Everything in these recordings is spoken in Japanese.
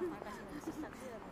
Maka.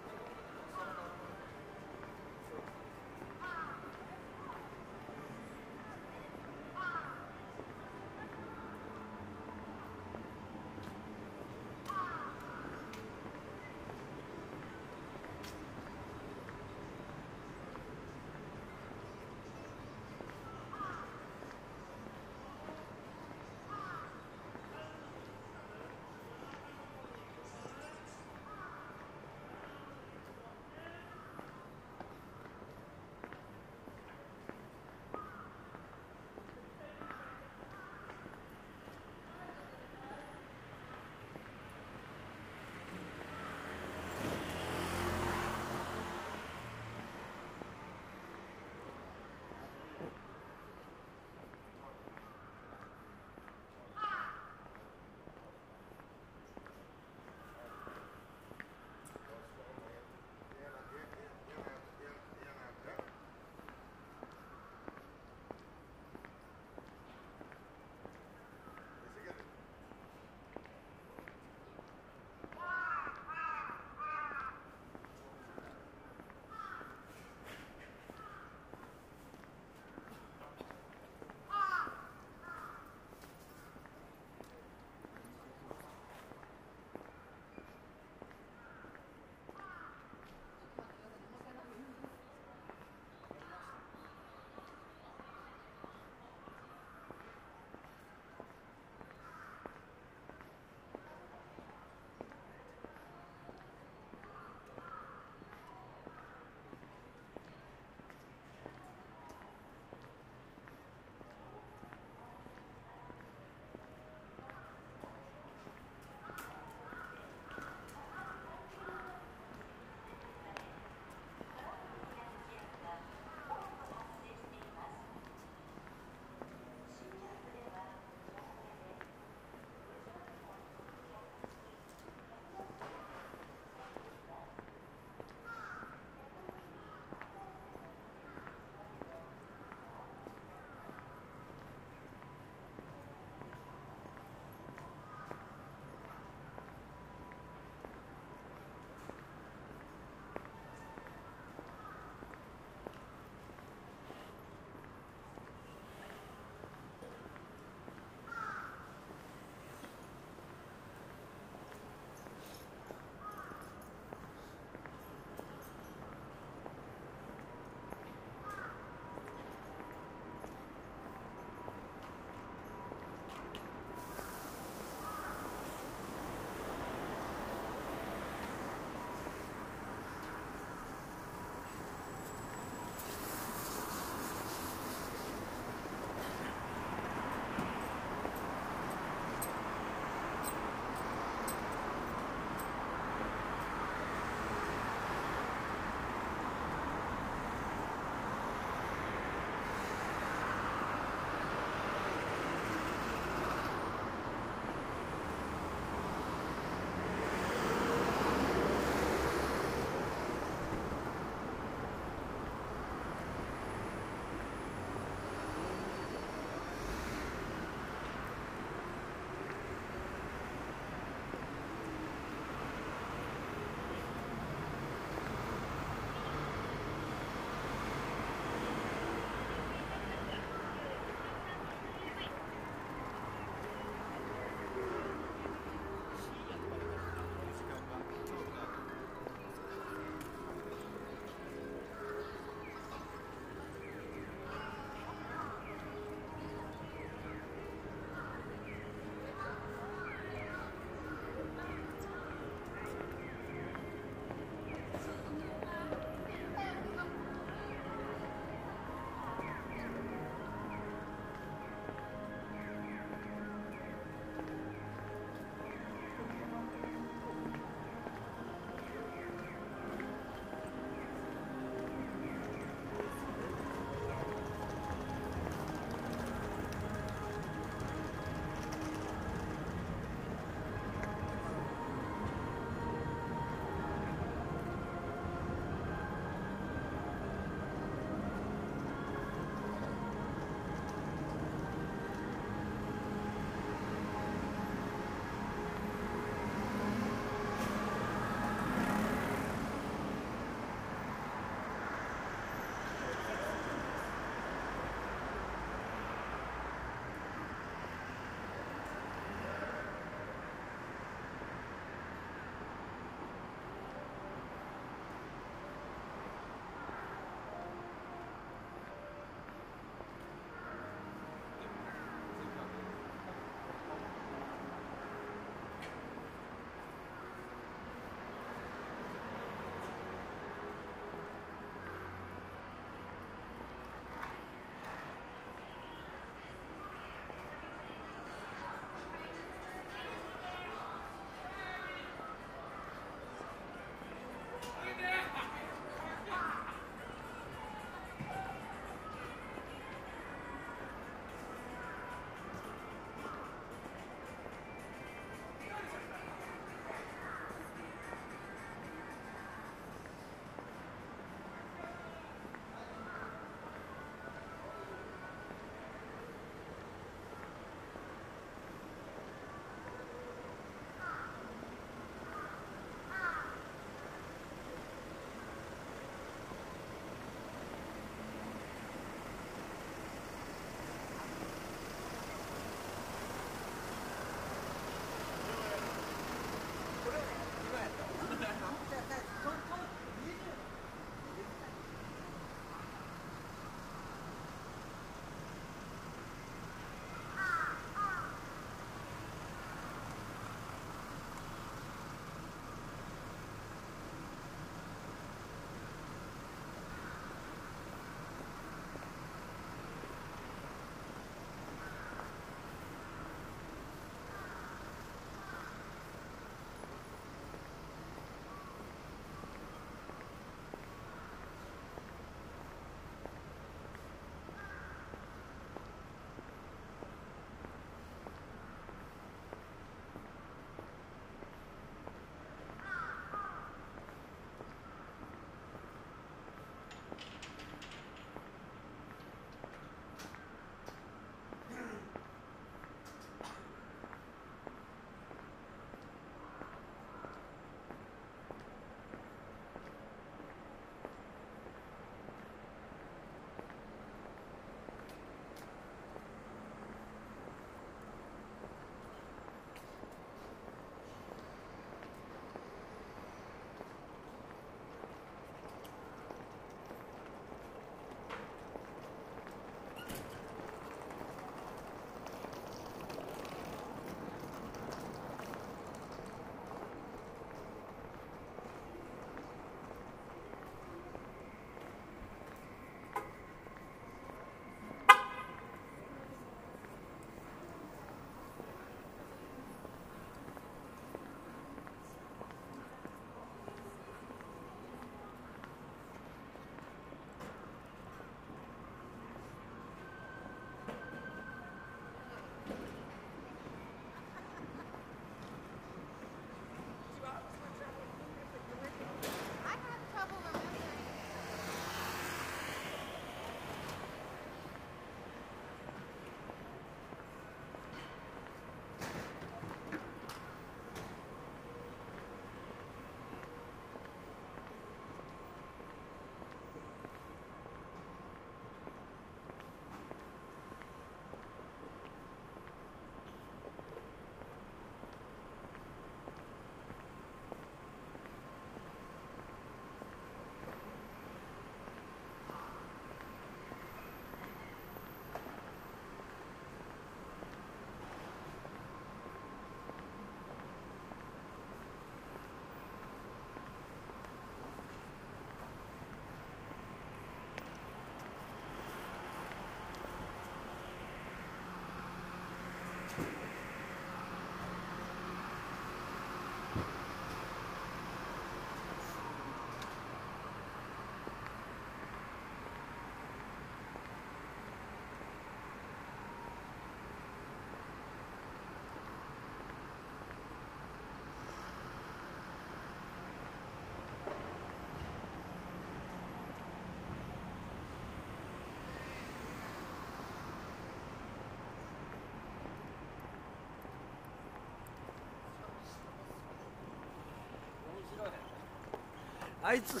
挨呲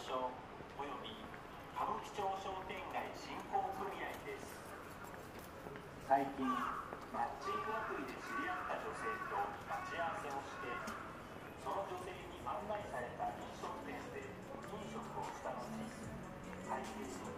所および歌舞伎町商店街振興組合です。最近マッチングアプリで知り合った女性と待ち合わせをしてその女性に案内された飲食店で飲食をした後体験